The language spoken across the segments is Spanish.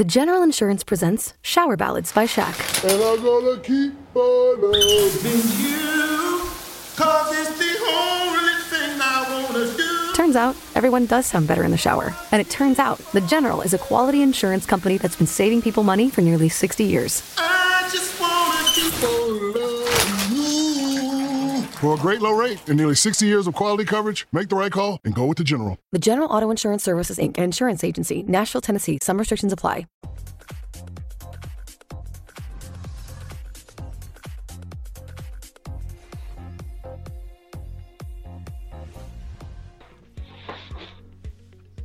The General Insurance presents Shower Ballads by Shaq. And I'm gonna keep on loving you. Cause it's the only thing I wanna do. Turns out, everyone does sound better in the shower. And it turns out, The General is a quality insurance company that's been saving people money for nearly 60 years. I just wanna keep on loving. For a great low rate and nearly 60 years of quality coverage, make the right call and go with the General. The General Auto Insurance Services, Inc., an insurance agency, Nashville, Tennessee. Some restrictions apply.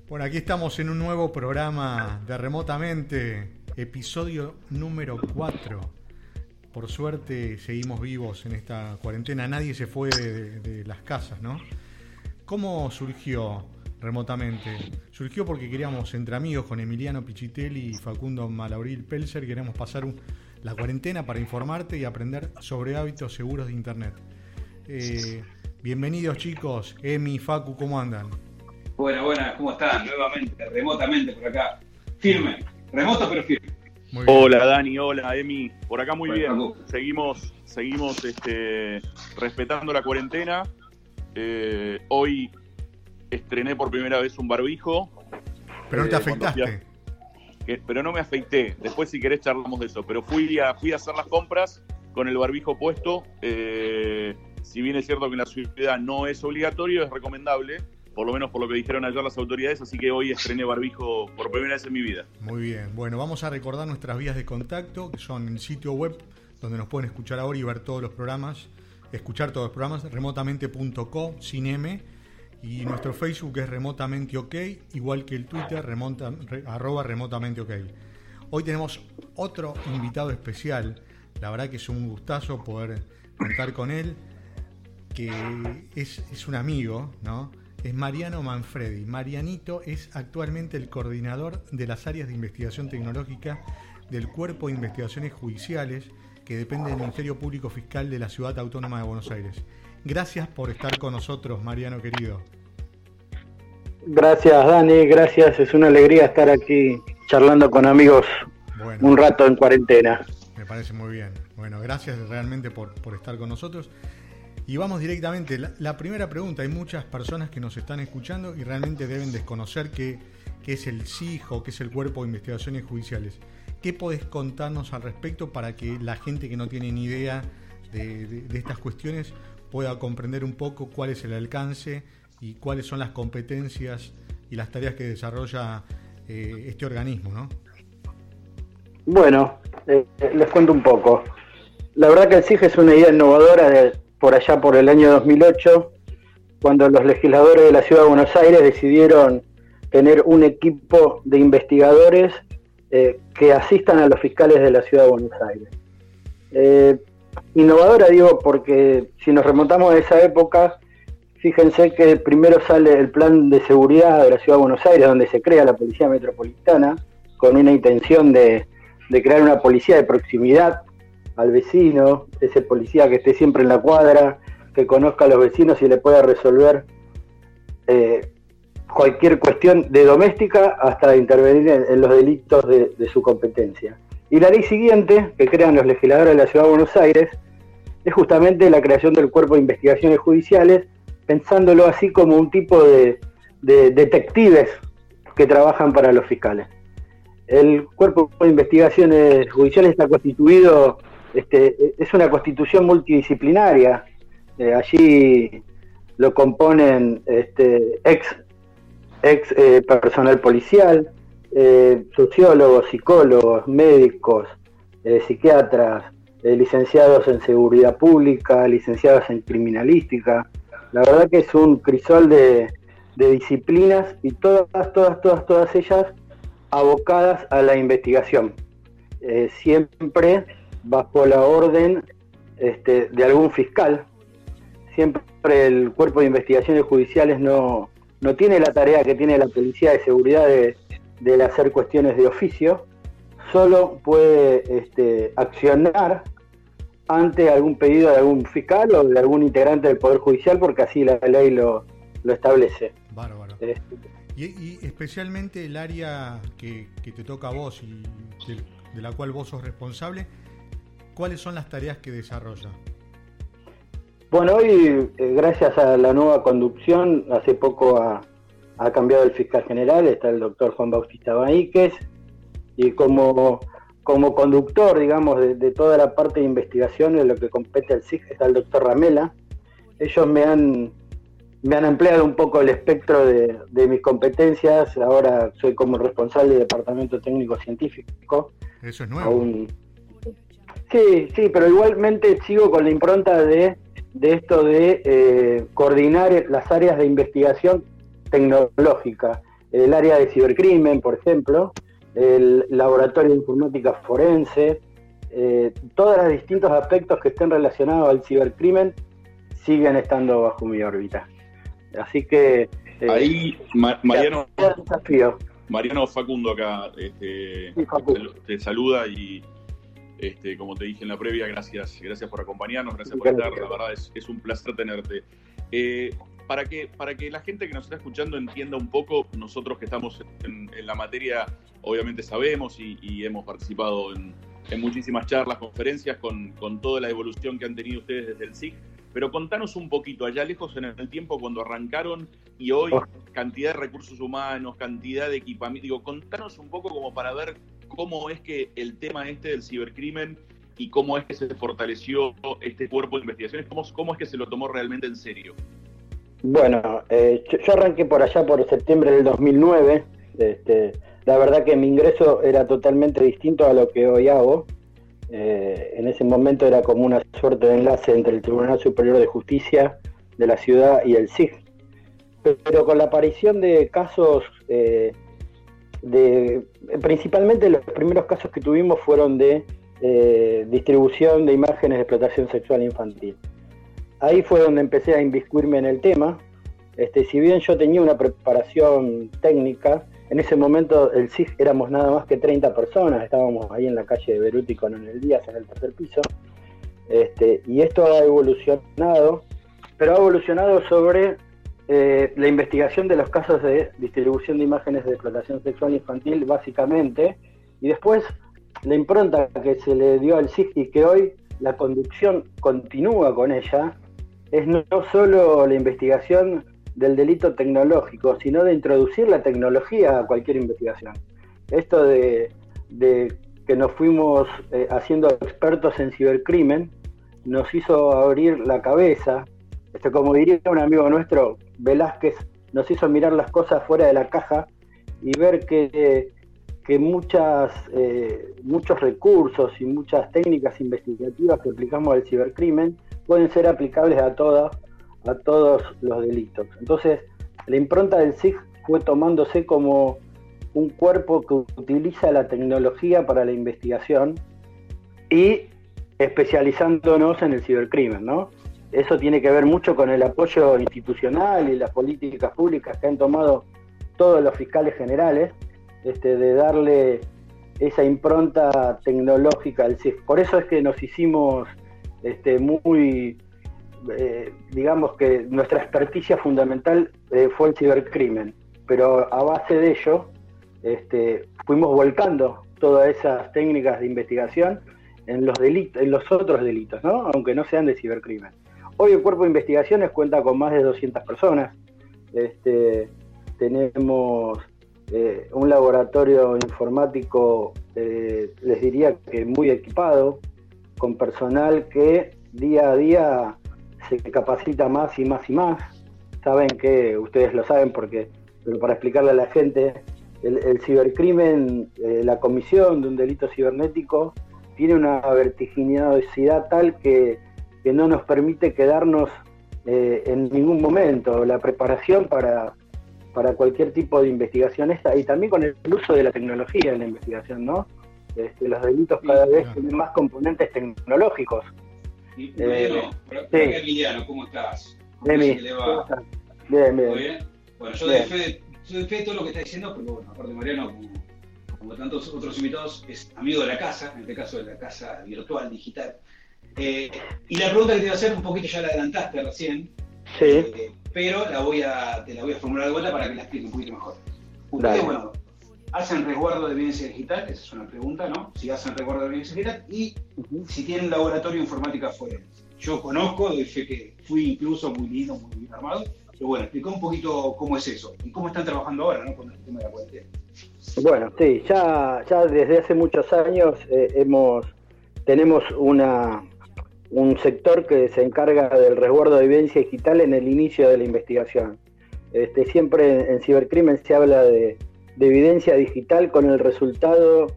Bueno, aquí estamos en un nuevo programa de Remotamente, episodio número 4. Por suerte seguimos vivos en esta cuarentena, nadie se fue de, las casas, ¿no? ¿Cómo surgió Remotamente? Surgió porque queríamos, entre amigos, con Emiliano Pichitelli y Facundo Malauril Pelser, queríamos pasar la cuarentena para informarte y aprender sobre hábitos seguros de Internet. Eh, bienvenidos chicos, Emi, Facu, ¿cómo andan? Buenas, buenas, ¿cómo están? Nuevamente, remotamente por acá. Firme, remoto pero firme. Hola Dani, hola Emi, por acá muy bien. Seguimos, seguimos este, respetando la cuarentena. Eh, hoy estrené por primera vez un barbijo, Pero no te eh, afeitaste. fui pero no me afeité. Después si querés charlamos de eso. Pero fui a, fui a hacer las compras con el barbijo puesto. Eh, si bien es cierto que en la ciudad no es obligatorio, es recomendable. Por lo menos por lo que dijeron ayer las autoridades. Así que hoy estrené barbijo por primera vez en mi vida. Muy bien. Bueno, vamos a recordar nuestras vías de contacto, que son el sitio web, donde nos pueden escuchar ahora y ver todos los programas, escuchar todos los programas, remotamente.co, sin M, y nuestro Facebook es remotamente ok, igual que el Twitter, remota- re- arroba remotamente ok. Hoy tenemos otro invitado especial, la verdad que es un gustazo poder contar con él, que es un amigo, ¿no? Es Mariano Manfredi. Marianito es actualmente el coordinador de las áreas de investigación tecnológica del Cuerpo de Investigaciones Judiciales que depende del Ministerio Público Fiscal de la Ciudad Autónoma de Buenos Aires. Gracias por estar con nosotros, Mariano querido. Gracias Dani, gracias, es una alegría estar aquí charlando con amigos Bueno, un rato en cuarentena. Me parece muy bien. Bueno, gracias realmente por, por estar con nosotros. Y vamos directamente. La, la primera pregunta, hay muchas personas que nos están escuchando y realmente deben desconocer qué, qué es el CIJ o qué es el Cuerpo de Investigaciones Judiciales. ¿Qué podés contarnos al respecto para que la gente que no tiene ni idea de, estas cuestiones pueda comprender un poco cuál es el alcance y cuáles son las competencias y las tareas que desarrolla eh, este organismo, ¿no? Bueno, eh, les cuento un poco. La verdad que el CIG es una idea innovadora de por allá por el año 2008, cuando los legisladores de la Ciudad de Buenos Aires decidieron tener un equipo de investigadores eh, que asistan a los fiscales de la Ciudad de Buenos Aires. Eh, innovadora digo porque si nos remontamos a esa época, fíjense que primero sale el plan de seguridad de la Ciudad de Buenos Aires, donde se crea la Policía Metropolitana, con una intención de, de crear una policía de proximidad al vecino, ese policía que esté siempre en la cuadra, que conozca a los vecinos y le pueda resolver eh, cualquier cuestión de doméstica hasta intervenir en, los delitos de, de su competencia. Y la ley siguiente, que crean los legisladores de la Ciudad de Buenos Aires, es justamente la creación del Cuerpo de Investigaciones Judiciales, pensándolo así como un tipo de detectives que trabajan para los fiscales. El Cuerpo de Investigaciones Judiciales está constituido, este, es una constitución multidisciplinaria. Eh, allí lo componen este, ex, ex eh, personal policial, eh, sociólogos, psicólogos, médicos, psiquiatras, licenciados en seguridad pública, licenciados en criminalística. La verdad que es un crisol de, disciplinas y todas, todas, todas, todas ellas abocadas a la investigación, siempre bajo la orden este, de algún fiscal. Siempre el cuerpo de investigaciones judiciales no, no tiene la tarea que tiene la policía de seguridad de, de hacer cuestiones de oficio, solo puede este, accionar ante algún pedido de algún fiscal o de algún integrante del Poder Judicial, porque así la ley lo, lo establece. Bárbaro. Este, Y, y especialmente el área que, que te toca a vos y de, de la cual vos sos responsable, ¿cuáles son las tareas que desarrolla? Bueno, hoy, eh, gracias a la nueva conducción, hace poco ha, ha cambiado el fiscal general, está el doctor Juan Bautista Baíquez, y como, como conductor, digamos, de, de toda la parte de investigación en lo que compete al SIG está el doctor Ramela. Ellos me han, me han ampliado un poco el espectro de, de mis competencias, ahora soy como responsable del Departamento Técnico Científico. Eso es nuevo. Aún- Sí, sí, pero igualmente sigo con la impronta de, de esto de eh, coordinar las áreas de investigación tecnológica, el área de cibercrimen, por ejemplo, el laboratorio de informática forense, eh, todos los distintos aspectos que estén relacionados al cibercrimen siguen estando bajo mi órbita. Así que eh, Ahí, Ma- Mariano. Mariano Facundo acá este, Sí, Facu. te, te saluda y este, como te dije en la previa, gracias, gracias por acompañarnos, gracias por estar, la verdad es, es un placer tenerte. Eh, para que, para que la gente que nos está escuchando entienda un poco, nosotros que estamos en, en la materia, obviamente sabemos y, y hemos participado en, en muchísimas charlas, conferencias con, con toda la evolución que han tenido ustedes desde el SIC, pero contanos un poquito, allá lejos en el tiempo cuando arrancaron y hoy, Oh. cantidad de recursos humanos, cantidad de equipamiento, digo, contanos un poco como para ver cómo es que el tema este del cibercrimen y cómo es que se fortaleció este cuerpo de investigaciones, cómo, es que se lo tomó realmente en serio. Bueno, eh, yo, yo arranqué por allá por septiembre del 2009. Este, la verdad que mi ingreso era totalmente distinto a lo que hoy hago. Eh, en ese momento era como una suerte de enlace entre el Tribunal Superior de Justicia de la ciudad y el SIG. Pero con la aparición de casos, eh, principalmente los primeros casos que tuvimos fueron de eh, distribución de imágenes de explotación sexual infantil ahí fue donde empecé a inviscuirme en el tema. Este, si bien yo tenía una preparación técnica, en ese momento el SIG éramos nada más que 30 personas, estábamos ahí en la calle de Beruti con el Díaz en el tercer piso, este, y esto ha evolucionado, pero ha evolucionado sobre eh, la investigación de los casos de distribución de imágenes de explotación sexual infantil, básicamente, y después la impronta que se le dio al SIG y que hoy la conducción continúa con ella, es no solo la investigación del delito tecnológico, sino de introducir la tecnología a cualquier investigación. Esto de, de que nos fuimos eh, haciendo expertos en cibercrimen nos hizo abrir la cabeza. Esto, como diría un amigo nuestro, Velázquez, nos hizo mirar las cosas fuera de la caja y ver que, que muchas, eh, muchos recursos y muchas técnicas investigativas que aplicamos al cibercrimen pueden ser aplicables a todas a todos los delitos. Entonces, la impronta del SIG fue tomándose como un cuerpo que utiliza la tecnología para la investigación y especializándonos en el cibercrimen, ¿no? Eso tiene que ver mucho con el apoyo institucional y las políticas públicas que han tomado todos los fiscales generales, este, de darle esa impronta tecnológica al SIG. Por eso es que nos hicimos este, muy, eh, digamos que nuestra experticia fundamental eh, fue el cibercrimen, pero a base de ello este, fuimos volcando todas esas técnicas de investigación en los delitos, en los otros delitos, ¿no? aunque no sean de cibercrimen. Hoy el cuerpo de investigaciones cuenta con más de 200 personas. Este, tenemos eh, un laboratorio informático, eh, les diría que muy equipado, con personal que día a día se capacita más y más y más. Saben que, ustedes lo saben porque, pero para explicarle a la gente, el, el cibercrimen, eh, la comisión de un delito cibernético, tiene una vertiginosidad tal que, que no nos permite quedarnos eh, en ningún momento. La preparación para, para cualquier tipo de investigación esta y también con el uso de la tecnología en la investigación, ¿no? Este, los delitos cada Sí, vez claro. tienen más componentes tecnológicos. Y, Eh, sí. Emiliano, ¿cómo estás? ¿Cómo Demi, ¿cómo estás? Bien, bien. ¿Todo bien? Bueno, yo Bien. doy fe, de, yo doy fe de todo lo que está diciendo, pero bueno, aparte Mariano, como, como tantos otros invitados, es amigo de la casa, en este caso de la casa virtual, digital. Eh, y la pregunta que te iba a hacer, un poquito ya la adelantaste recién, Sí, eh, pero la voy a, te la voy a formular de vuelta para que la explique un poquito mejor. Ustedes, bueno, hacen resguardo de evidencia digital, esa es una pregunta, ¿no? Si hacen resguardo de evidencia digital y si tienen laboratorio de informática forense. Yo conozco, doy fe que fui incluso muy lindo, muy bien armado, pero bueno, explica un poquito cómo es eso y cómo están trabajando ahora, ¿no? Con el tema de la cuarentena. Bueno, sí, ya, ya desde hace muchos años eh, hemos, tenemos una, un sector que se encarga del resguardo de evidencia digital en el inicio de la investigación. Este, siempre en, cibercrimen se habla de, evidencia digital con el resultado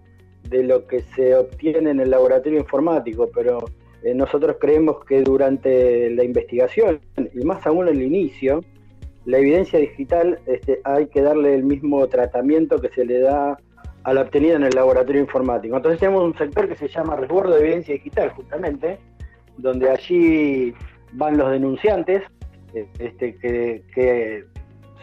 de lo que se obtiene en el laboratorio informático, pero eh, nosotros creemos que durante la investigación, y más aún en el inicio, la evidencia digital este, hay que darle el mismo tratamiento que se le da a la obtenida en el laboratorio informático. Entonces tenemos un sector que se llama resguardo de evidencia digital, justamente, donde allí van los denunciantes, eh, este, que,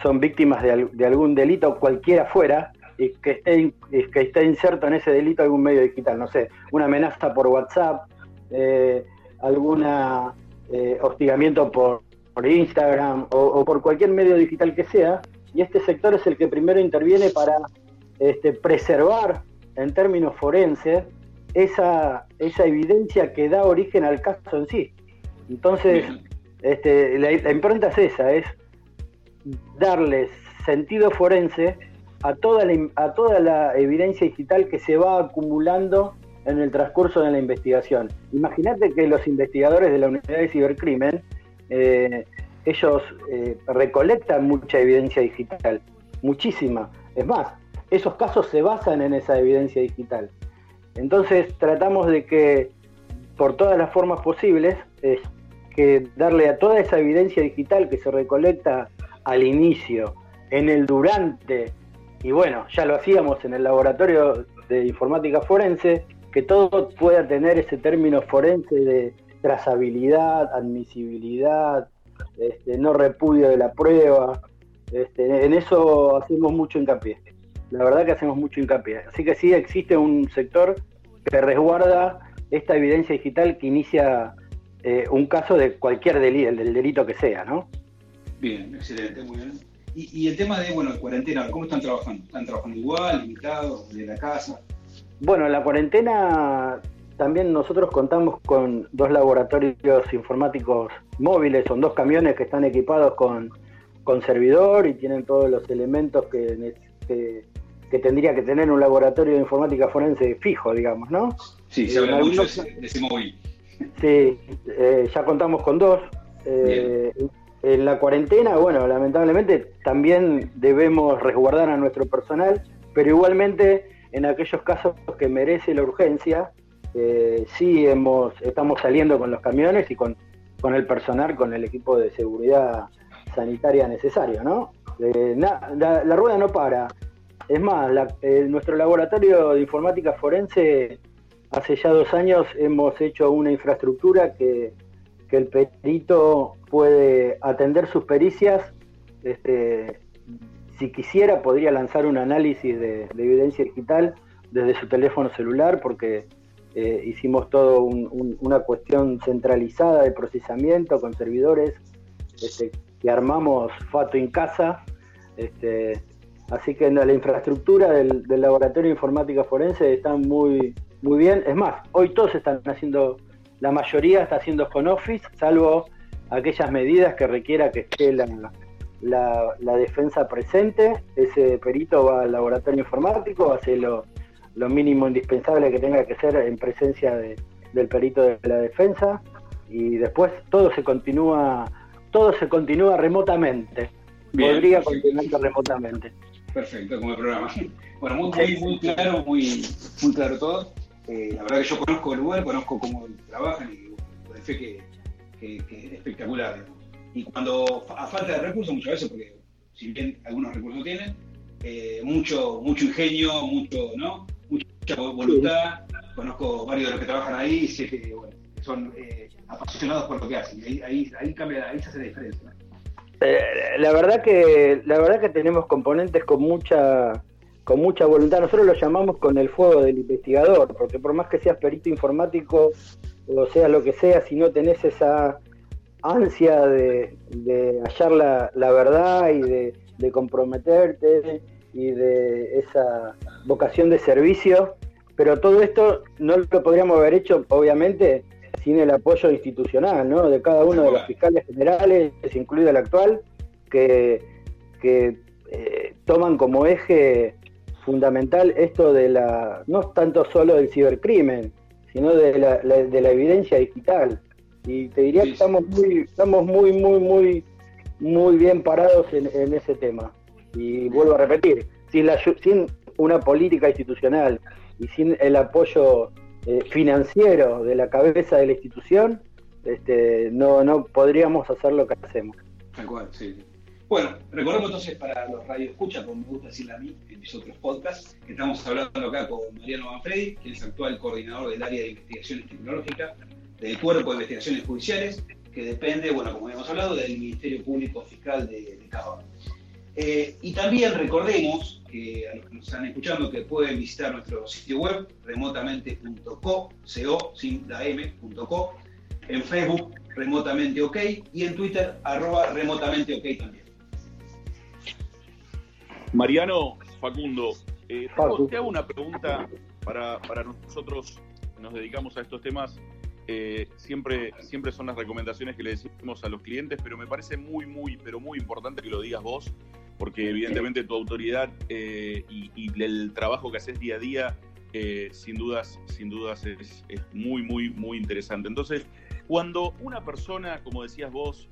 son víctimas de, algún delito cualquiera fuera, y que esté, que esté inserto en ese delito algún medio digital, no sé, una amenaza por WhatsApp, eh, alguna eh, hostigamiento por, Instagram o, por cualquier medio digital que sea, y este sector es el que primero interviene para este, preservar en términos forenses esa, esa evidencia que da origen al caso en sí. Entonces, este, la, impronta es esa, es darle sentido forense a toda, la, a toda la evidencia digital que se va acumulando en el transcurso de la investigación. Imagínate que los investigadores de la Unidad de Cibercrimen, eh, ellos eh, recolectan mucha evidencia digital, muchísima. Es más, esos casos se basan en esa evidencia digital. Entonces tratamos de que por todas las formas posibles, es que darle a toda esa evidencia digital que se recolecta al inicio, en el durante, y bueno, ya lo hacíamos en el laboratorio de informática forense, que todo pueda tener ese término forense de trazabilidad, admisibilidad, este, no repudio de la prueba. Este, en eso hacemos mucho hincapié la verdad que hacemos mucho hincapié. Así que sí existe un sector que resguarda esta evidencia digital que inicia eh, un caso de cualquier delito, del delito que sea, ¿no? Bien, excelente, muy bien. Y, el tema de, bueno, cuarentena, ¿cómo están trabajando? ¿Están trabajando igual, limitados, de la casa? Bueno, la cuarentena también nosotros contamos con dos laboratorios informáticos móviles, son dos camiones que están equipados con, con servidor y tienen todos los elementos que, que que tendría que tener un laboratorio de informática forense fijo, digamos, ¿no? Sí, se habla mucho de ese móvil. Sí, eh, ya contamos con dos. Eh, en la cuarentena, bueno, lamentablemente también debemos resguardar a nuestro personal, pero igualmente en aquellos casos que merece la urgencia, eh, sí hemos, estamos saliendo con los camiones y con, con el personal, con el equipo de seguridad sanitaria necesario, ¿no? la, rueda no para. Es más, eh, nuestro laboratorio de informática forense, hace ya dos años hemos hecho una infraestructura que, el perito puede atender sus pericias. Este, si quisiera, podría lanzar un análisis de, evidencia digital desde su teléfono celular, porque eh, hicimos todo una cuestión centralizada de procesamiento con servidores este, que armamos Fato en casa. Este, Así que la infraestructura del, laboratorio de informática forense está muy, muy bien. Es más, hoy todos están haciendo, la mayoría está haciendo con office, salvo aquellas medidas que requiera que esté la, la, defensa presente. Ese perito va al laboratorio informático, hace lo, lo mínimo indispensable que tenga que ser en presencia del perito de la defensa y después todo se continúa, todo se continúa remotamente. Podría continuar remotamente. Perfecto, como el programa. Bueno, muy, muy, claro, muy, muy claro todo. Eh, la verdad que yo conozco el lugar, conozco cómo trabajan y de fe que, que, es espectacular. Y cuando a falta de recursos, muchas veces, porque si bien algunos recursos tienen, eh, mucho, mucho ingenio, mucho, ¿no? mucha voluntad. Conozco varios de los que trabajan ahí y sé que bueno, son eh, apasionados por lo que hacen. Y ahí, ahí, cambia, ahí se hace la diferencia. Eh, la verdad que la verdad que tenemos componentes con mucha con mucha voluntad. Nosotros lo llamamos con el fuego del investigador, porque por más que seas perito informático o sea lo que sea, si no tenés esa ansia de, hallar la, verdad y de, comprometerte y de esa vocación de servicio, pero todo esto no lo podríamos haber hecho, obviamente, sin el apoyo institucional, ¿no? De cada uno de los fiscales generales, incluido el actual, que, que eh, toman como eje fundamental esto de la, no tanto solo del cibercrimen, sino de la, de la evidencia digital. Y te diría que estamos muy, estamos muy, muy, muy, muy bien parados en, ese tema. Y vuelvo a repetir, sin, la, sin una política institucional y sin el apoyo eh, financiero de la cabeza de la institución, este, no, no podríamos hacer lo que hacemos. Tal cual, sí. Bueno, recordemos entonces para los radioescuchas, como me gusta decirle a mí en mis otros podcasts, que estamos hablando acá con Mariano Manfredi, que es actual coordinador del área de investigaciones tecnológicas del Cuerpo de Investigaciones Judiciales, que depende, bueno, como hemos hablado, del Ministerio Público Fiscal de, de. Eh, y también recordemos que a los que nos están escuchando que pueden visitar nuestro sitio web remotamente.co, co, sin la en Facebook remotamente ok y en Twitter arroba remotamente ok también. Mariano, Facundo, eh, te hago una pregunta para, nosotros, nos dedicamos a estos temas. Eh, siempre, siempre son las recomendaciones que le decimos a los clientes, pero me parece muy, muy, pero muy importante que lo digas vos, porque evidentemente tu autoridad eh, y, el trabajo que haces día a día, sin dudas, sin dudas es, es, muy, muy, muy interesante. Entonces, cuando una persona, como decías vos,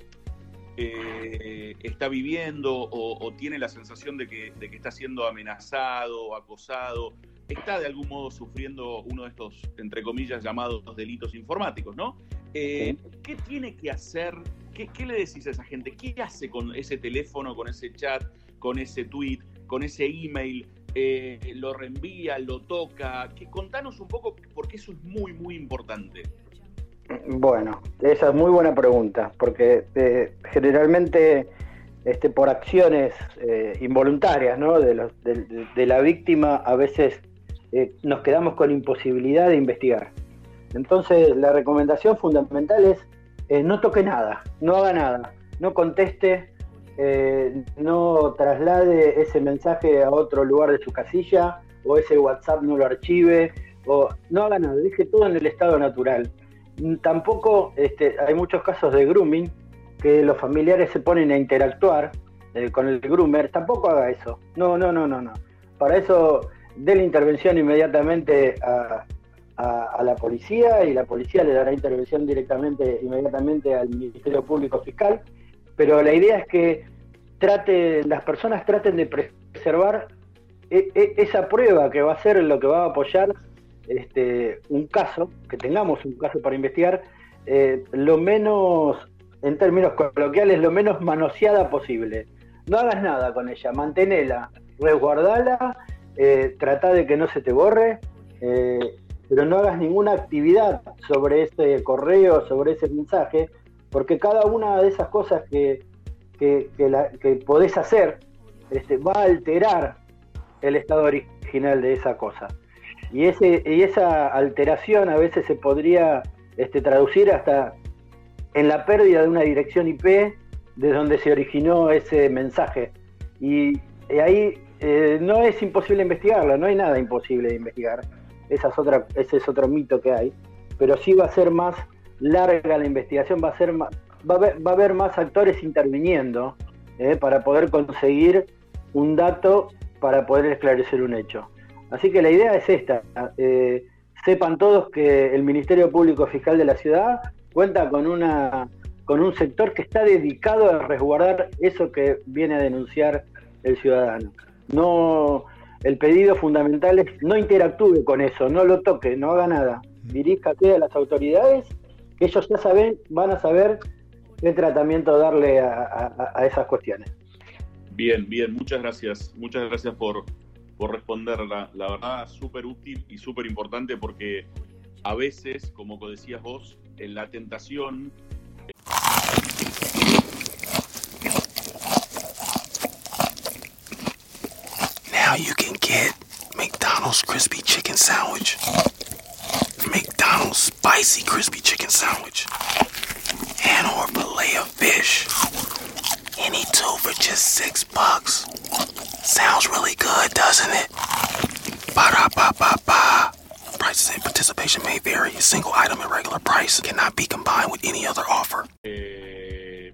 eh, está viviendo o, tiene la sensación de que, está siendo amenazado o acosado, está de algún modo sufriendo uno de estos, entre comillas, llamados delitos informáticos, ¿no? Eh, ¿Qué tiene que hacer? ¿Qué, le decís a esa gente? ¿Qué hace con ese teléfono, con ese chat, con ese tweet, con ese email? Eh, ¿Lo reenvía, lo toca? Que, contanos un poco, porque eso es muy, muy importante. Bueno, esa es muy buena pregunta, porque eh, generalmente este, por acciones eh, involuntarias ¿no? de, de, la víctima a veces eh, nos quedamos con imposibilidad de investigar. Entonces la recomendación fundamental es no toque nada, no haga nada, no conteste, no traslade ese mensaje a otro lugar de su casilla o ese WhatsApp no lo archive, o no haga nada, deje todo en el estado natural Tampoco este, hay muchos casos de grooming que los familiares se ponen a interactuar eh, con el groomer. Tampoco haga eso. No, no, no, no, no. Para eso dé la intervención inmediatamente a, la policía y la policía le dará intervención directamente, inmediatamente al Ministerio Público Fiscal. Pero la idea es que trate, las personas traten de preservar e, e, esa prueba que va a ser lo que va a apoyar este, un caso, que tengamos un caso para investigar, eh, lo menos, en términos coloquiales, lo menos manoseada posible. No hagas nada con ella, manténela, resguardala, eh, trata de que no se te borre, eh, pero no hagas ninguna actividad sobre ese correo, sobre ese mensaje, porque cada una de esas cosas que, que, podés hacer este, va a alterar el estado original de esa cosa. Y, ese, y esa alteración a veces se podría este, traducir hasta en la pérdida de una dirección IP de donde se originó ese mensaje. Y, ahí eh, no es imposible investigarlo, no hay nada imposible de investigar. Esa es otra, ese es otro mito que hay. Pero sí va a ser más larga la investigación, va a, ser va a, haber, más actores interviniendo eh, para poder conseguir un dato para poder esclarecer un hecho. Así que la idea es esta. Eh, sepan todos que el Ministerio Público Fiscal de la ciudad cuenta con una con un sector que está dedicado a resguardar eso que viene a denunciar el ciudadano. No, el pedido fundamental es no interactúe con eso, no lo toque, no haga nada. Diríjate a las autoridades, que ellos ya saben, van a saber qué tratamiento darle a esas cuestiones. Bien, bien, muchas gracias. Muchas gracias por, por responderla. La verdad, súper útil y súper importante porque a veces, como decías vos, en la tentación... You can get McDonald's crispy chicken sandwich. McDonald's spicy crispy chicken sandwich. And or filet of fish. Any two for just six bucks. Sounds really good, doesn't it? Ba-da-ba-ba-ba. Prices and participation may vary. A single item at regular price cannot be combined with any other offer. Eh,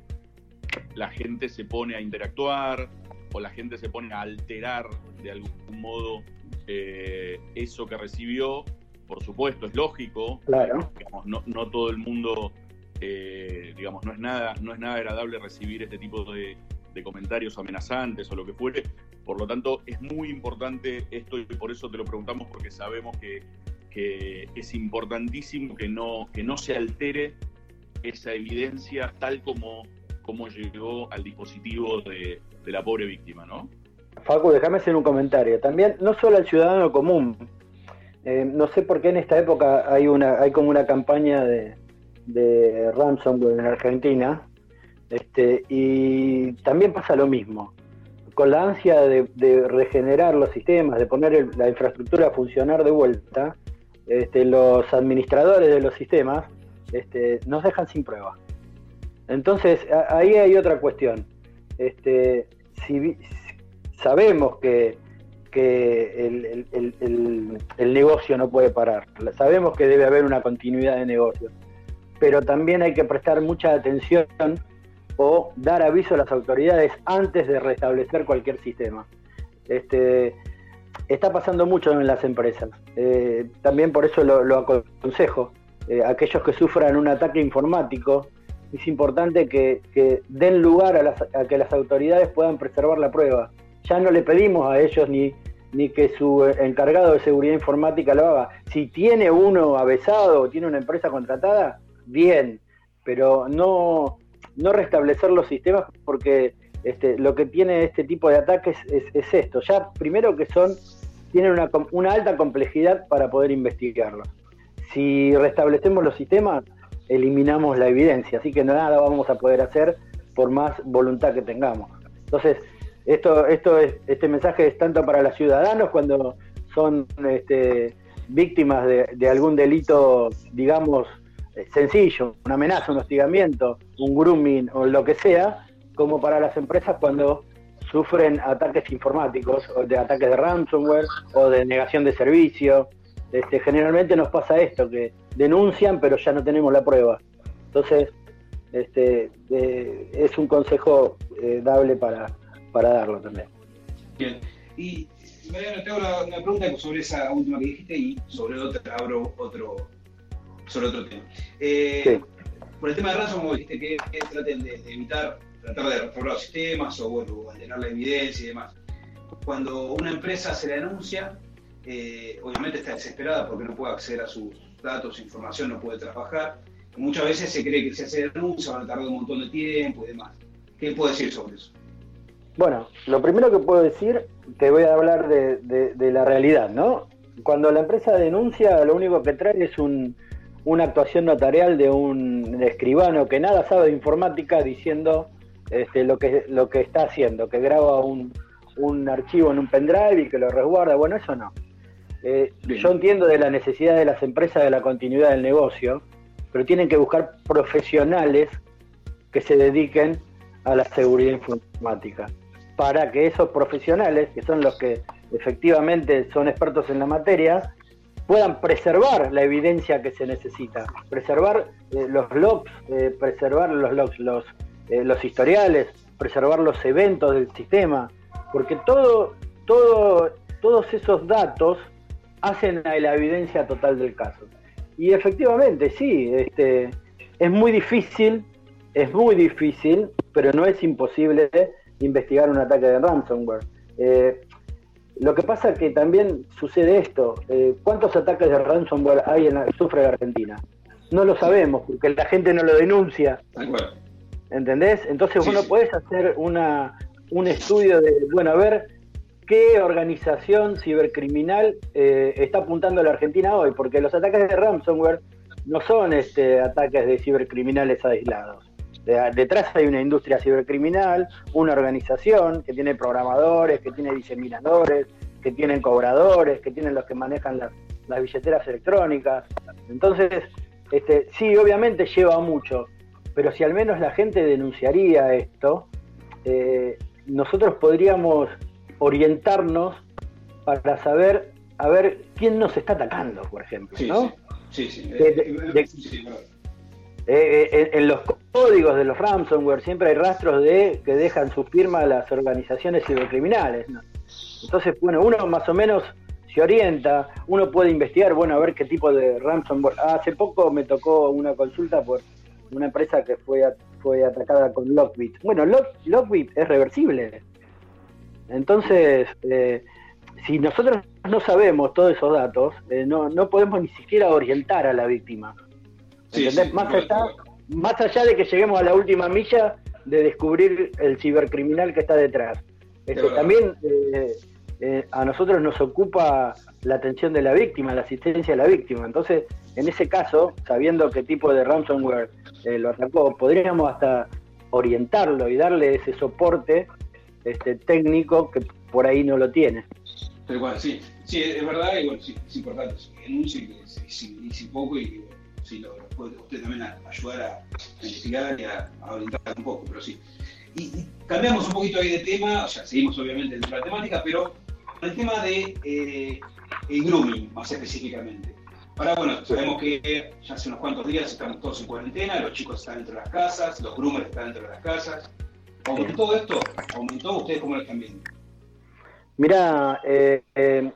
la gente se pone a interactuar o la gente se pone a alterar de algún modo eh, eso que recibió. Por supuesto, es lógico. Claro. Digamos, no, no todo el mundo, eh, digamos, no es nada, no es nada agradable recibir este tipo de, de comentarios amenazantes o lo que fuere. Por lo tanto, es muy importante esto y por eso te lo preguntamos porque sabemos que, que es importantísimo que no, que no se altere esa evidencia tal como, como llegó al dispositivo de, de la pobre víctima, ¿no? Facu, déjame hacer un comentario. También, no solo al ciudadano común. Eh, no sé por qué en esta época hay una hay como una campaña de, de ransomware en Argentina. Este, y también pasa lo mismo. Con la ansia de, regenerar los sistemas, de poner la infraestructura a funcionar de vuelta, este, los administradores de los sistemas este, nos dejan sin prueba. Entonces, ahí hay otra cuestión. Este, si, sabemos que, que el- el- el negocio no puede parar, sabemos que debe haber una continuidad de negocio, pero también hay que prestar mucha atención o dar aviso a las autoridades antes de restablecer cualquier sistema. Este, está pasando mucho en las empresas. Eh, también por eso lo, lo aconsejo. Eh, aquellos que sufran un ataque informático, es importante que, den lugar a, las- a que las autoridades puedan preservar la prueba. Ya no le pedimos a ellos ni, ni que su encargado de seguridad informática lo haga. Si tiene uno avesado o tiene una empresa contratada, bien, pero no, no restablecer los sistemas porque este, lo que tiene este tipo de ataques es, es esto. Ya primero que son, tienen una, una alta complejidad para poder investigarlos. Si restablecemos los sistemas, eliminamos la evidencia, así que nada vamos a poder hacer por más voluntad que tengamos. Entonces, esto, esto es, este mensaje es tanto para los ciudadanos cuando son este, víctimas de, de algún delito, digamos, eh, sencillo, una amenaza, un hostigamiento, un grooming o lo que sea, como para las empresas cuando sufren ataques informáticos, o de ataques de ransomware o de negación de servicio. Este, generalmente nos pasa esto, que denuncian pero ya no tenemos la prueba. Entonces, este, eh, es un consejo eh, dable para, para darlo también. Bien. Y Mariano, te hago una, pregunta sobre esa última que dijiste y sobre otra abro otro sobre otro tema. Eh, Sí. Por el tema de ransomware, dijiste que, que traten de, de evitar, tratar de restaurar los sistemas o bueno, alterar la evidencia y demás. Cuando una empresa se la denuncia, eh, obviamente está desesperada porque no puede acceder a sus datos, información, no puede trabajar. Muchas veces se cree que si hace denuncia van a tardar un montón de tiempo y demás. ¿Qué puede decir sobre eso? Bueno, lo primero que puedo decir, te voy a hablar de, de- de la realidad, ¿no? Cuando la empresa denuncia, lo único que trae es un, una actuación notarial de un escribano que nada sabe de informática diciendo este, lo, que, lo que está haciendo, que graba un, un archivo en un pendrive y que lo resguarda. Bueno, eso no. Eh, yo entiendo de la necesidad de las empresas de la continuidad del negocio, pero tienen que buscar profesionales que se dediquen a la seguridad informática, para que esos profesionales, que son los que efectivamente son expertos en la materia, puedan preservar la evidencia que se necesita, preservar eh, los logs, eh, preservar los logs, los, eh, los historiales, preservar los eventos del sistema, porque todo, todo, todos esos datos hacen a la evidencia total del caso. Y efectivamente, sí, este, es muy difícil, es muy difícil, pero no es imposible investigar un ataque de ransomware. Eh, lo que pasa es que también sucede esto. eh, ¿Cuántos ataques de ransomware hay en la, sufre la Argentina? No lo sabemos, porque la gente no lo denuncia. ¿Entendés? Entonces Sí, vos no sí. hacer una, un estudio de, bueno, a ver qué organización cibercriminal eh, está apuntando a la Argentina hoy, porque los ataques de ransomware no son este, ataques de cibercriminales aislados. De- detrás hay una industria cibercriminal, una organización que tiene programadores, que tiene diseminadores, que tienen cobradores, que tienen los que manejan las, las billeteras electrónicas. Entonces, este, sí, obviamente lleva mucho, pero si al menos la gente denunciaría esto, eh, nosotros podríamos orientarnos para saber a ver quién nos está atacando, por ejemplo, Sí, ¿no? sí, sí. sí. De- de- Eh, de- sí, verdad. Eh, eh, en, los códigos de los ransomware siempre hay rastros de que dejan su firma las organizaciones cibercriminales. ¿no? Entonces, bueno, uno más o menos se orienta, uno puede investigar, bueno, a ver qué tipo de ransomware. Hace poco me tocó una consulta por una empresa que fue fue atacada con Lockbit. Bueno, Lock, Lockbit es reversible. Entonces, eh, si nosotros no sabemos todos esos datos, eh, no, no podemos ni siquiera orientar a la víctima. Sí, más, allá, más allá de que lleguemos a la última milla de descubrir el cibercriminal que está detrás. Este, también eh, eh, a nosotros nos ocupa la atención de la víctima, la asistencia a la víctima. Entonces, en ese caso, sabiendo qué tipo de ransomware eh, lo atacó, podríamos hasta orientarlo y darle ese soporte este, técnico que por ahí no lo tiene. Tal cual, sí. Sí, es verdad, y bueno, sí, es importante que que se si, si poco y bueno, sí, lo, lo puede usted también a- ayudar a, a investigar y a, a orientar un poco, pero sí. Y, y cambiamos un poquito ahí de tema, o sea, seguimos obviamente dentro de la temática, pero el tema de eh, el grooming, más específicamente. Ahora, bueno, sabemos que ya hace unos cuantos días estamos todos en cuarentena, los chicos están dentro de las casas, los groomers están dentro de las casas. ¿Aumentó esto? ¿Aumentó? ¿Ustedes cómo lo están viendo? Mira, eh, eh,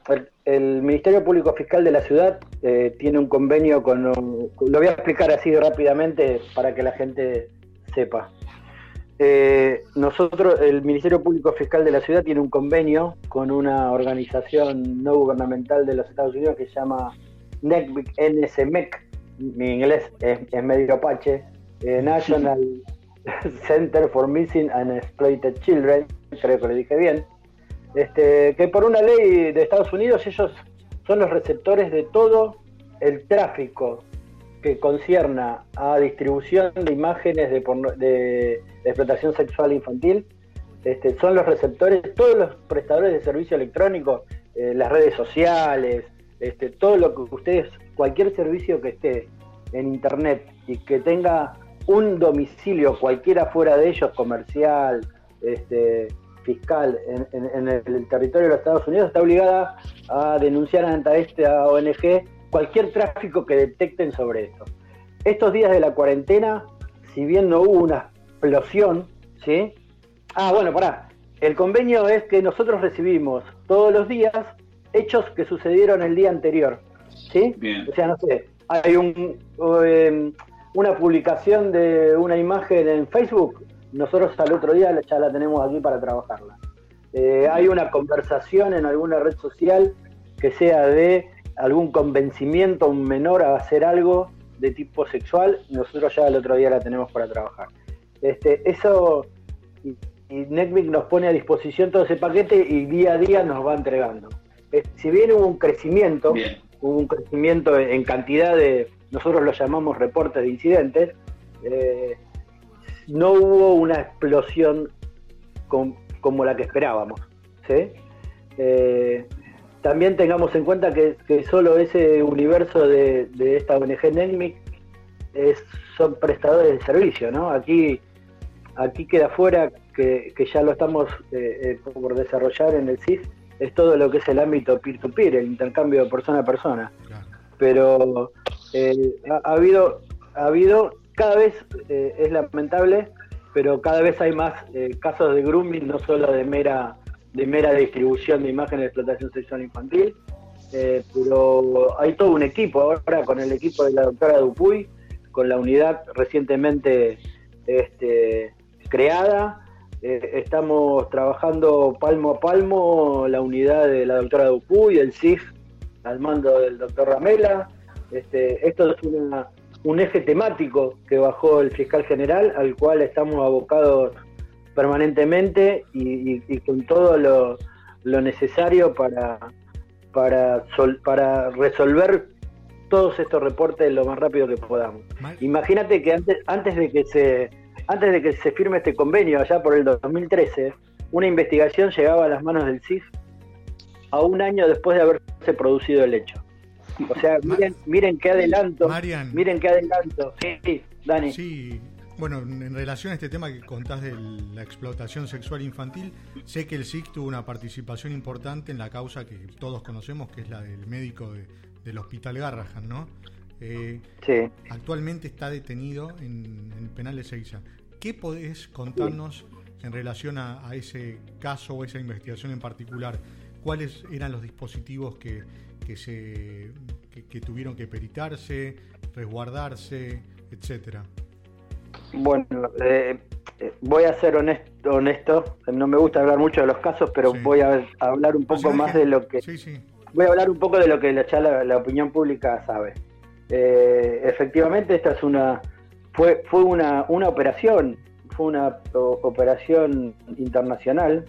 el, Ministerio Público Fiscal de la ciudad eh, tiene un convenio con, lo voy a explicar así rápidamente para que la gente sepa. Eh, nosotros, el Ministerio Público Fiscal de la ciudad tiene un convenio con una organización no gubernamental de los Estados Unidos que se llama NSMEC, mi inglés es, es medio apache, National Center for Missing and Exploited Children, creo que lo dije bien, este, que por una ley de Estados Unidos ellos son los receptores de todo el tráfico que concierna a distribución de imágenes de, explotación sexual infantil. Este, son los receptores, todos los prestadores de servicio electrónico, eh, las redes sociales, este, todo lo que ustedes, cualquier servicio que esté en internet y que tenga un domicilio cualquiera fuera de ellos, comercial, este, fiscal, en, en- en el territorio de los Estados Unidos, está obligada a denunciar ante esta ONG cualquier tráfico que detecten sobre esto. Estos días de la cuarentena, si bien no hubo una explosión, ¿sí? Ah, bueno, pará. El convenio es que nosotros recibimos todos los días hechos que sucedieron el día anterior, ¿sí? Bien. O sea, no sé, hay un, eh, una publicación de una imagen en Facebook, nosotros al otro día ya la tenemos aquí para trabajarla. Eh, hay una conversación en alguna red social que sea de algún convencimiento a un menor a hacer algo de tipo sexual, nosotros ya el otro día la tenemos para trabajar. Este, eso y, y Netmic nos pone a disposición todo ese paquete y día a día nos va entregando. Eh, si bien hubo un crecimiento, Bien. hubo un crecimiento en cantidad de, nosotros lo llamamos reportes de incidentes, eh, no hubo una explosión com- como la que esperábamos. ¿sí? Eh, también tengamos en cuenta que, que solo ese universo de, de esta ONG NECMIC es, son prestadores de servicio, ¿no? Aquí, aquí queda fuera que, que ya lo estamos eh, eh, por desarrollar en el CIF, es todo lo que es el ámbito peer-to-peer, el intercambio de persona a persona. Claro. Pero eh, ha, ha habido, ha habido, cada vez eh, es lamentable, pero cada vez hay más eh, casos de grooming, no solo de mera de mera distribución de imágenes de explotación sexual infantil, eh, pero hay todo un equipo ahora con el equipo de la doctora Dupuy, con la unidad recientemente este, creada. Estamos trabajando palmo a palmo la unidad de la doctora Dupuy, el CIF al mando del doctor Ramela. Este, esto es una- un eje temático que bajó el fiscal general, al cual estamos abocados permanentemente y, y- y con todo lo, lo necesario para, para, sol- para resolver todos estos reportes lo más rápido que podamos. Ma- Imagínate que antes, antes de que se antes de que se firme este convenio allá por el 2013, una investigación llegaba a las manos del CIF a un año después de haberse producido el hecho. O sea, miren, miren qué adelanto, Marian. miren qué adelanto. Sí, sí, Dani. Sí, Bueno, en relación a este tema que contás de la explotación sexual infantil, sé que el SIC tuvo una participación importante en la causa que todos conocemos, que es la del médico de- del Hospital Garrahan, ¿no? Eh, Sí. Actualmente está detenido en, en el penal de Seiza. ¿Qué podés contarnos en relación a, a ese caso o esa investigación en particular? ¿Cuáles eran los dispositivos que, que se, que, que tuvieron que peritarse, resguardarse, etcétera? Bueno, eh, eh, voy a ser honesto, honesto, no me gusta hablar mucho de los casos, pero Sí. voy a hablar un poco más de lo que Sí, sí. voy a hablar un poco de lo que la, ya la, la opinión pública sabe. Eh, efectivamente, esta es una fue fue una, una operación, fue una o- operación internacional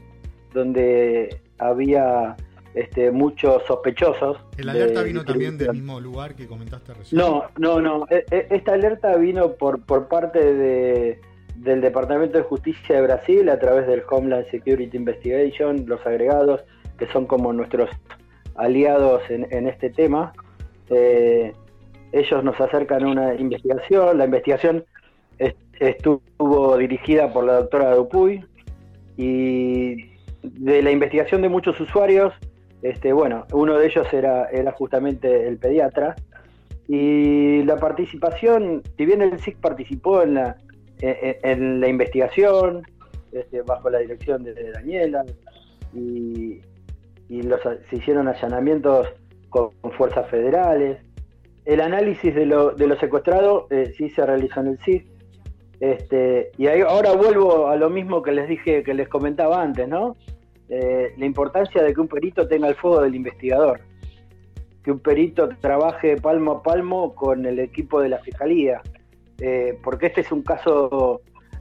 donde había este, muchos sospechosos. El alerta de vino también del mismo lugar que comentaste recién. No, no, no. E- e- Esta alerta vino por, por parte de, del Departamento de Justicia de Brasil a través del Homeland Security Investigation, los agregados, que son como nuestros aliados en, en este tema. Eh, ellos nos acercan a una investigación. La investigación est- estuvo dirigida por la doctora Dupuy y de la investigación de muchos usuarios, este, bueno, uno de ellos era, era justamente el pediatra. Y la participación, si bien el SIC participó en la, en, en la investigación, este, bajo la dirección de Daniela, y, y los, se hicieron allanamientos con, fuerzas federales, el análisis de lo, de lo secuestrado eh, sí se realizó en el SIC. Este, y ahora vuelvo a lo mismo que les dije, que les comentaba antes, ¿no? Eh, la importancia de que un perito tenga el fuego del investigador, que un perito trabaje palmo a palmo con el equipo de la fiscalía, eh, porque este es un caso,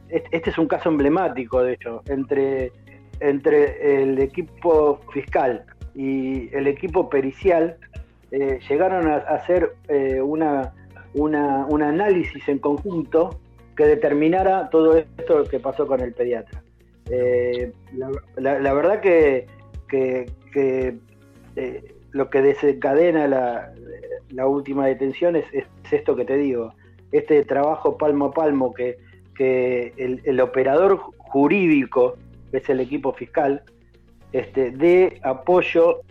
este, este es un caso emblemático, de hecho, entre, entre el equipo fiscal y el equipo pericial eh, llegaron a, hacer una, una, un análisis en conjunto que determinara todo esto que pasó con el pediatra. Eh, la, verdad que, que- eh, lo que desencadena la, la última detención es, es esto que te digo, este trabajo palmo a palmo que, que el, el operador jurídico, que es el equipo fiscal, este, dé apoyo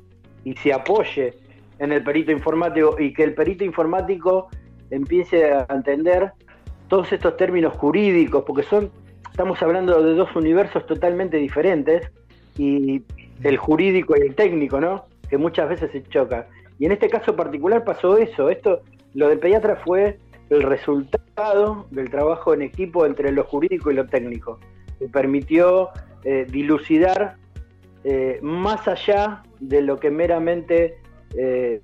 y se apoye en el perito informático y que el perito informático empiece a entender todos estos términos jurídicos, porque son, estamos hablando de dos universos totalmente diferentes, y el jurídico y el técnico, ¿no? Que muchas veces se chocan. Y en este caso particular pasó eso, esto, lo del pediatra fue el resultado del trabajo en equipo entre lo jurídico y lo técnico, que permitió eh, dilucidar eh, más allá de lo que meramente eh,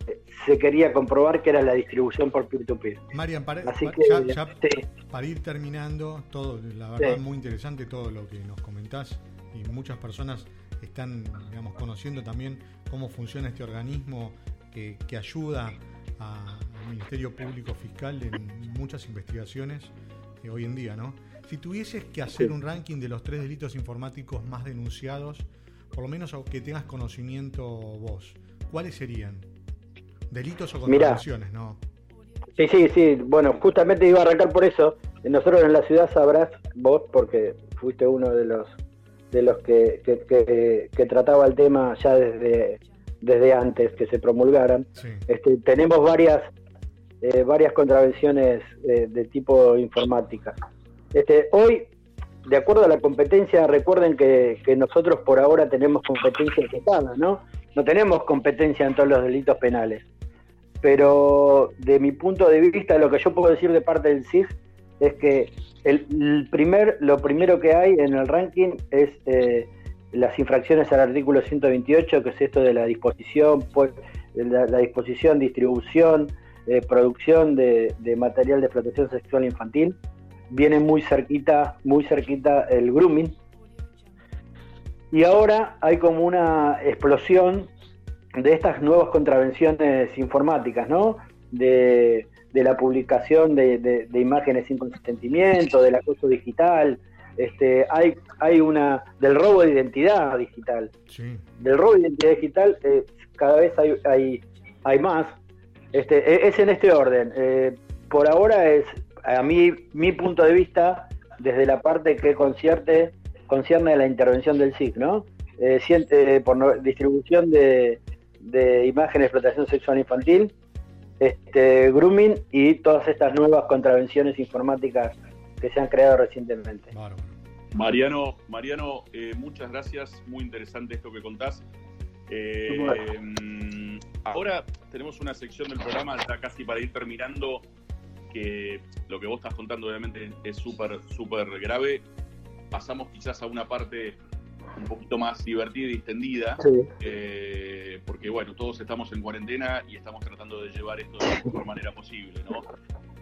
se quería comprobar que era la distribución por peer-to-peer. Marian, para, Así pa- que, ya- ya sí. para ir terminando, todo, la verdad, Sí. muy interesante todo lo que nos comentás y muchas personas están, digamos, conociendo también cómo funciona este organismo que, que ayuda al Ministerio Público Fiscal en muchas investigaciones eh, hoy en día, ¿no? Si tuvieses que hacer Sí. un ranking de los tres delitos informáticos más denunciados, por lo menos que tengas conocimiento vos, ¿cuáles serían? Delitos o Mirá. contravenciones, ¿no? Sí, sí, sí. Bueno, justamente iba a arrancar por eso. Nosotros en la ciudad sabrás, vos, porque fuiste uno de los de los que, que, que- que trataba el tema ya desde, desde antes que se promulgaran. Sí. Este, tenemos varias eh, varias contravenciones eh, de tipo informática. Este, hoy, de acuerdo a la competencia, recuerden que, nosotros por ahora tenemos competencia equipada, ¿no? No tenemos competencia en todos los delitos penales. Pero de mi punto de vista, lo que yo puedo decir de parte del CIF es que el, primer, lo primero que hay en el ranking es eh, las infracciones al artículo 128, que es esto de la disposición, pues, la, la disposición, distribución, eh, producción de, de material de explotación sexual infantil. Viene muy cerquita, muy cerquita el grooming. Y ahora hay como una explosión de estas nuevas contravenciones informáticas, ¿no? De, de la publicación de, de- de imágenes sin consentimiento, del acoso digital, este, hay, hay una del robo de identidad digital. Sí. Del robo de identidad digital eh, cada vez hay, hay, hay más. Este, e- es en este orden. Eh, por ahora es, a mí, mi punto de vista, desde la parte que concierte, concierne a la intervención del SIC, ¿no? Eh, siente, por no- distribución de, de imágenes de explotación sexual infantil, este, grooming y todas estas nuevas contravenciones informáticas que se han creado recientemente. Mariano, Mariano eh, muchas gracias, muy interesante esto que contás. Eh, mm, ahora tenemos una sección del programa, ya casi para ir terminando, que lo que vos estás contando obviamente es súper, súper grave. Pasamos quizás a una parte un poquito más divertida y distendida, Sí. eh, porque bueno, todos estamos en cuarentena y estamos tratando de llevar esto de la mejor manera posible, ¿no?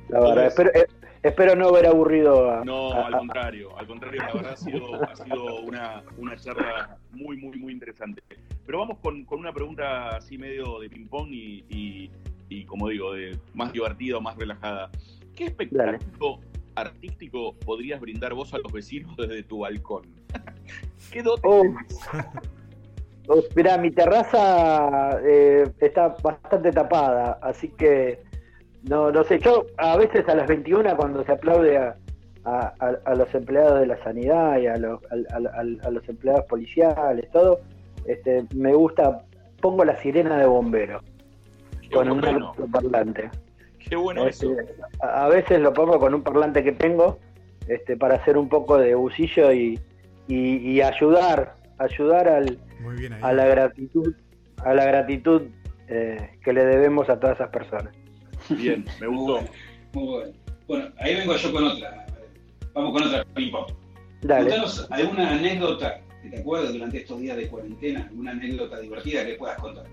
La verdad, espero, eh, espero no haber aburrido a, No, al a- contrario, al contrario, la verdad ha sido, ha sido una, una charla muy, muy, muy interesante. Pero vamos con, con una pregunta así medio de ping-pong y, y, y, como digo, de más divertida o más relajada. ¿Qué espectáculo artístico podrías brindar vos a los vecinos desde tu balcón? ¿Qué dotes Oh. Oh, Mirá, mi terraza eh, está bastante tapada, así que no, no sé. Yo a veces a las 21 cuando se aplaude a, a- a- a los empleados de la sanidad y a los, a los empleados policiales, todo, este, me gusta, pongo la sirena de bombero Qué con un bueno, parlante. Qué bueno eso. A, a veces lo pongo con un parlante que tengo este, para hacer un poco de bucillo y, y- y ayudar, ayudar al, a la gratitud, a la gratitud eh, que le debemos a todas esas personas. Bien, me gustó. bueno, muy bueno. Bueno, ahí vengo yo con otra. Vamos con otra ping-pong. Dale. Contanos alguna anécdota que te acuerdes durante estos días de cuarentena, alguna anécdota divertida que puedas contar.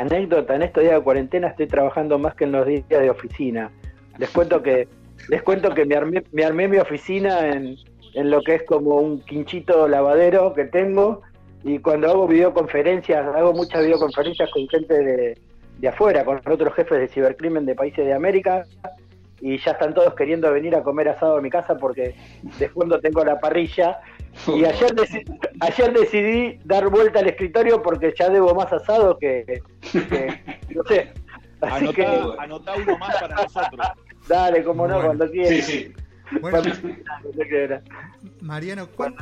Anécdota, en estos días de cuarentena estoy trabajando más que en los días de oficina. Les cuento que, les cuento que me armé, me armé mi oficina en, en lo que es como un quinchito lavadero que tengo y cuando hago videoconferencias, hago muchas videoconferencias con gente de, de afuera, con otros jefes de cibercrimen de países de América y ya están todos queriendo venir a comer asado a mi casa porque de fondo tengo la parrilla y ayer, deci- ayer decidí dar vuelta al escritorio porque ya debo más asado que, que- no sé. Así Anotá, que anotá uno más para nosotros. dale, como no, Bueno. cuando Sí, quieras. sí. Bueno, Cuando quieras. Mariano, ¿cuál-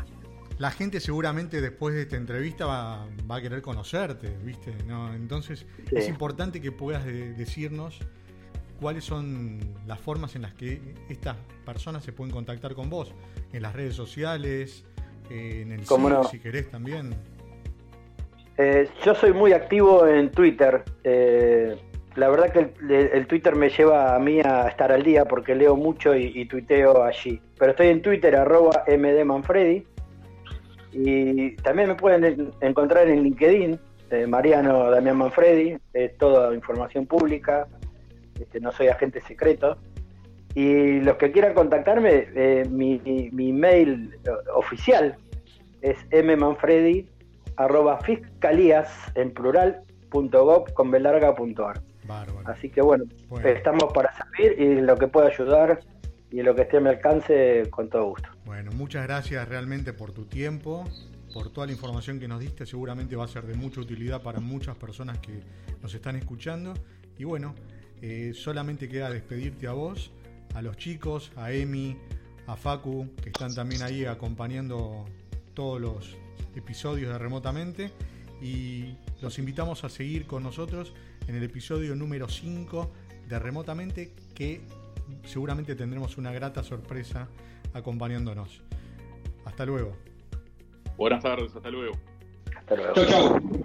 la gente seguramente después de esta entrevista va, va a querer conocerte, ¿viste? ¿No? Entonces Sí. es importante que puedas de- decirnos cuáles son las formas en las que estas personas se pueden contactar con vos, en las redes sociales, eh, en el ¿Cómo sitio, no? si querés también. Eh, yo soy muy activo en Twitter. Eh, la verdad que el, el Twitter me lleva a mí a estar al día porque leo mucho y, y tuiteo allí. Pero estoy en Twitter, arroba mdmanfredi. Y también me pueden en- encontrar en LinkedIn, eh, Mariano Damián Manfredi, es toda información pública, este, no soy agente secreto. Y los que quieran contactarme, eh, mi, mi- mi mail oficial es mmanfredi arroba fiscalías en plural punto gov con belarga punto ar. Así que bueno, Bueno. estamos para servir y lo que pueda ayudar y en lo que esté a mi alcance, con todo gusto. Bueno, muchas gracias realmente por tu tiempo, por toda la información que nos diste. Seguramente va a ser de mucha utilidad para muchas personas que nos están escuchando. Y bueno, eh, solamente queda despedirte a vos, a los chicos, a Emi, a Facu, que están también ahí acompañando todos los episodios de Remotamente. Y los invitamos a seguir con nosotros en el episodio número 5 de Remotamente, que seguramente tendremos una grata sorpresa acompañándonos. Hasta luego. Buenas tardes, hasta luego. Hasta luego. Chau, chau.